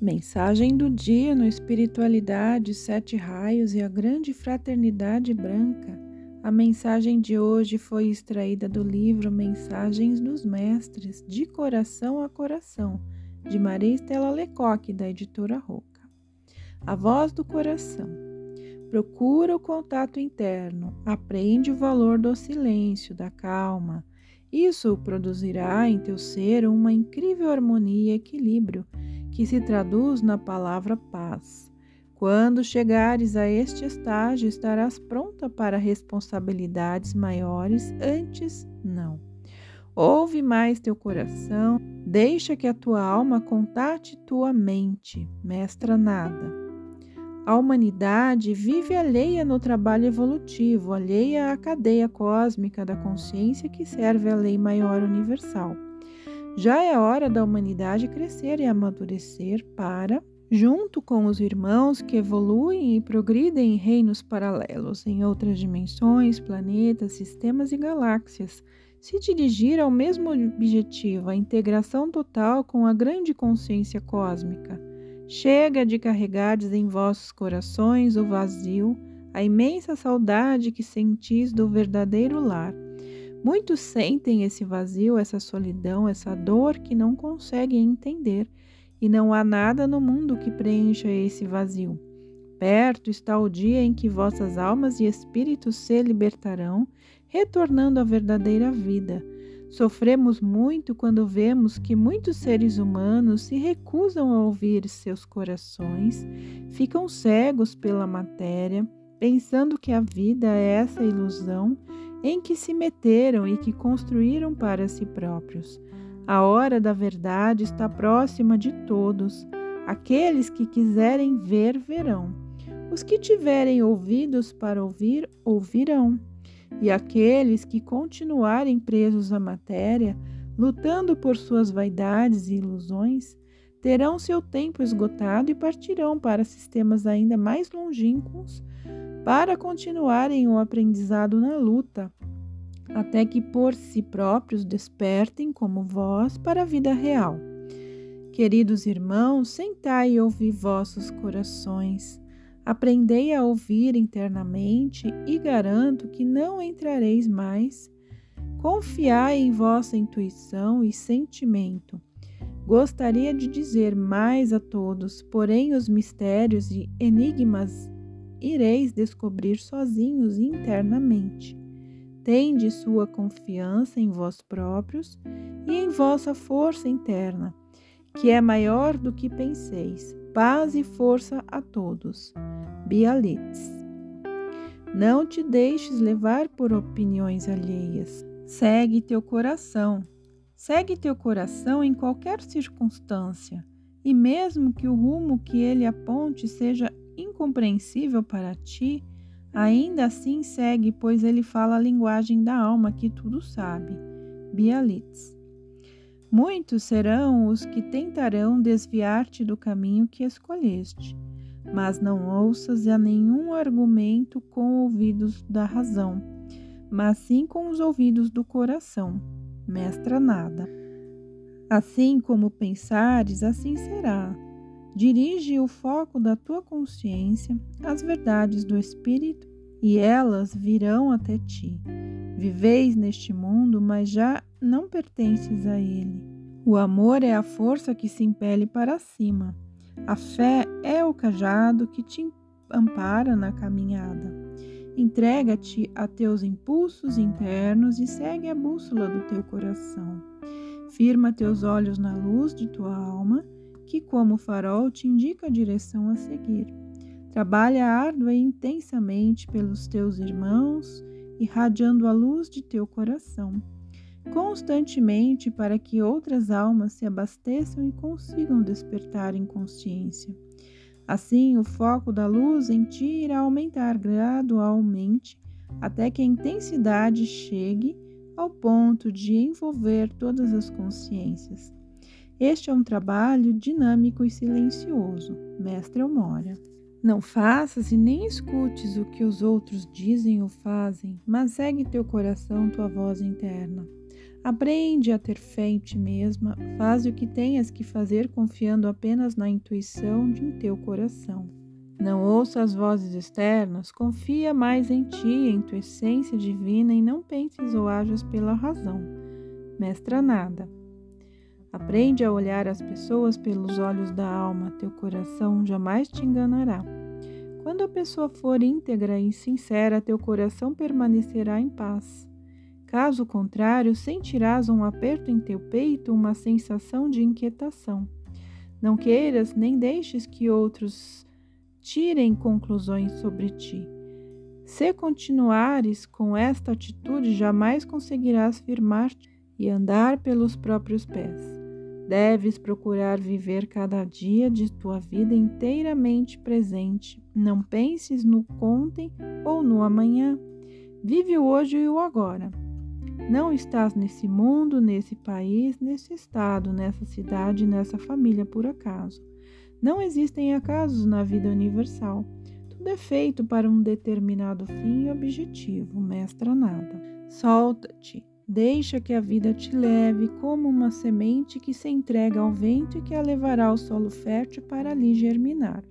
Mensagem do dia no Espiritualidade, Sete Raios e a Grande Fraternidade Branca. A mensagem de hoje foi extraída do livro Mensagens dos Mestres, de Coração a Coração, de Maria Estela Lecoque, da editora Roca. A voz do coração. Procura o contato interno, aprende o valor do silêncio, da calma. Isso produzirá em teu ser uma incrível harmonia e equilíbrio que se traduz na palavra paz. Quando chegares a este estágio, estarás pronta para responsabilidades maiores, antes não. Ouve mais teu coração, deixa que a tua alma contate tua mente, mestra nada. A humanidade vive alheia no trabalho evolutivo, alheia à cadeia cósmica da consciência que serve à lei maior universal. Já é hora da humanidade crescer e amadurecer para, junto com os irmãos que evoluem e progridem em reinos paralelos, em outras dimensões, planetas, sistemas e galáxias, se dirigir ao mesmo objetivo, a integração total com a grande consciência cósmica. Chega de carregardes em vossos corações o vazio, a imensa saudade que sentis do verdadeiro lar Muitos sentem esse vazio, essa solidão, essa dor que não conseguem entender, e não há nada no mundo que preencha esse vazio. Perto está o dia em que vossas almas e espíritos se libertarão, retornando à verdadeira vida. Sofremos muito quando vemos que muitos seres humanos se recusam a ouvir seus corações, ficam cegos pela matéria, pensando que a vida é essa ilusão em que se meteram e que construíram para si próprios. A hora da verdade está próxima de todos. Aqueles que quiserem ver, verão. Os que tiverem ouvidos para ouvir, ouvirão. E aqueles que continuarem presos à matéria, lutando por suas vaidades e ilusões, terão seu tempo esgotado e partirão para sistemas ainda mais longínquos para continuarem o aprendizado na luta, até que por si próprios despertem como vós para a vida real. Queridos irmãos, sentai e ouvi vossos corações. Aprendei a ouvir internamente e garanto que não entrareis mais. Confiai em vossa intuição e sentimento. Gostaria de dizer mais a todos, porém os mistérios e enigmas ireis descobrir sozinhos internamente. Tende sua confiança em vós próprios e em vossa força interna, que é maior do que penseis. Paz e força a todos. Bialites. Não te deixes levar por opiniões alheias. Segue teu coração. Segue teu coração em qualquer circunstância, e mesmo que o rumo que ele aponte seja incompreensível para ti, ainda assim segue, pois ele fala a linguagem da alma que tudo sabe. Bialites. Muitos serão os que tentarão desviar-te do caminho que escolheste, mas não ouças a nenhum argumento com ouvidos da razão, mas sim com os ouvidos do coração. Mestra nada. Assim como pensares, assim será Dirige o foco da tua consciência às verdades do Espírito e elas virão até ti. Viveis neste mundo, mas já não pertences a ele. O amor é a força que se impele para cima. A fé é o cajado que te ampara na caminhada. Entrega-te a teus impulsos internos e segue a bússola do teu coração. Firma teus olhos na luz de tua alma que, como farol, te indica a direção a seguir. Trabalha árdua e intensamente pelos teus irmãos, irradiando a luz de teu coração, constantemente para que outras almas se abasteçam e consigam despertar em consciência. Assim, o foco da luz em ti irá aumentar gradualmente até que a intensidade chegue ao ponto de envolver todas as consciências. Este é um trabalho dinâmico e silencioso, mestre Elmora. Não faças e nem escutes o que os outros dizem ou fazem, mas segue teu coração, tua voz interna. Aprende a ter fé em ti mesma, faz o que tenhas que fazer confiando apenas na intuição de teu coração. Não ouça as vozes externas, confia mais em ti, em tua essência divina e não penses ou ajas pela razão. Mestra nada. Aprende a olhar as pessoas pelos olhos da alma, teu coração jamais te enganará. Quando a pessoa for íntegra e sincera, teu coração permanecerá em paz. Caso contrário, sentirás um aperto em teu peito, uma sensação de inquietação. Não queiras nem deixes que outros tirem conclusões sobre ti. Se continuares com esta atitude, jamais conseguirás firmar-te e andar pelos próprios pés. Deves procurar viver cada dia de tua vida inteiramente presente. Não penses no ontem ou no amanhã. Vive o hoje e o agora. Não estás nesse mundo, nesse país, nesse estado, nessa cidade, nessa família por acaso. Não existem acasos na vida universal. Tudo é feito para um determinado fim e objetivo, mestra nada. Solta-te, deixa que a vida te leve como uma semente que se entrega ao vento e que a levará ao solo fértil para ali germinar.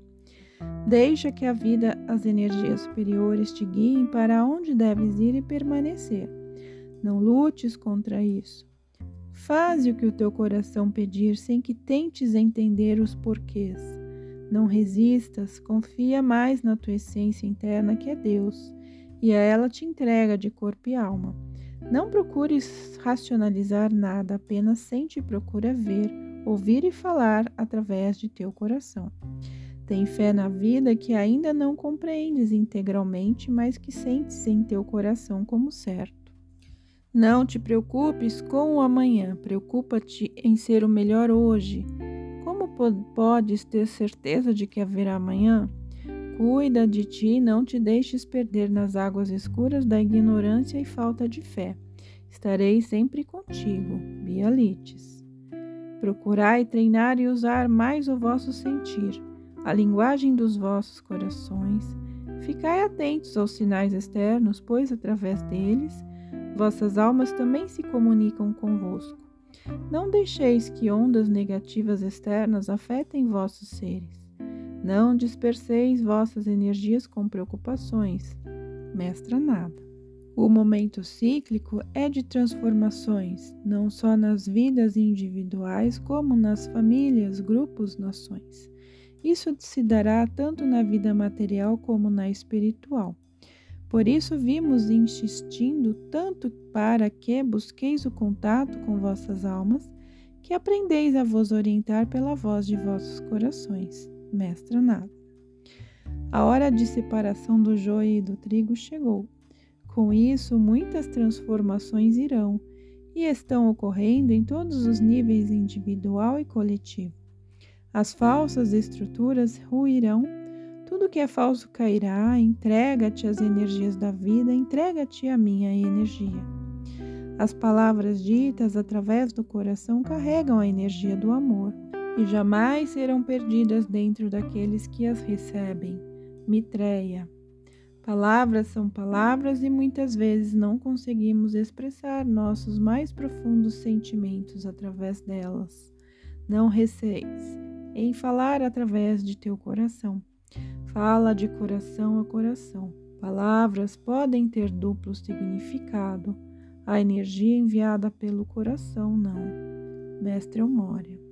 Deixa que a vida, as energias superiores te guiem para onde deves ir e permanecer. Não lutes contra isso. Faze o que o teu coração pedir sem que tentes entender os porquês. Não resistas, confia mais na tua essência interna que é Deus, e a ela te entrega de corpo e alma. Não procures racionalizar nada, apenas sente e procura ver, ouvir e falar através de teu coração. Tem fé na vida que ainda não compreendes integralmente, mas que sentes em teu coração como certo. Não te preocupes com o amanhã, preocupa-te em ser o melhor hoje. Como podes ter certeza de que haverá amanhã? Cuida de ti, não te deixes perder nas águas escuras da ignorância e falta de fé. Estarei sempre contigo. Bialites. Procurai treinar e usar mais o vosso sentir, a linguagem dos vossos corações. Ficai atentos aos sinais externos, pois através deles vossas almas também se comunicam convosco. Não deixeis que ondas negativas externas afetem vossos seres. Não disperseis vossas energias com preocupações. Mestra nada. O momento cíclico é de transformações, não só nas vidas individuais, como nas famílias, grupos, nações. Isso se dará tanto na vida material como na espiritual. Por isso vimos insistindo tanto para que busqueis o contato com vossas almas, que aprendeis a vos orientar pela voz de vossos corações. Mestra nada. A hora de separação do joio e do trigo chegou. Com isso, muitas transformações irão e estão ocorrendo em todos os níveis individual e coletivo. As falsas estruturas ruirão tudo que é falso cairá, entrega-te as energias da vida, entrega-te a minha energia. As palavras ditas através do coração carregam a energia do amor e jamais serão perdidas dentro daqueles que as recebem. Mitreia. Palavras são palavras e muitas vezes não conseguimos expressar nossos mais profundos sentimentos através delas. Não receis em falar através de teu coração. Fala de coração a coração. Palavras podem ter duplo significado. A energia enviada pelo coração não. Mestre Eumória.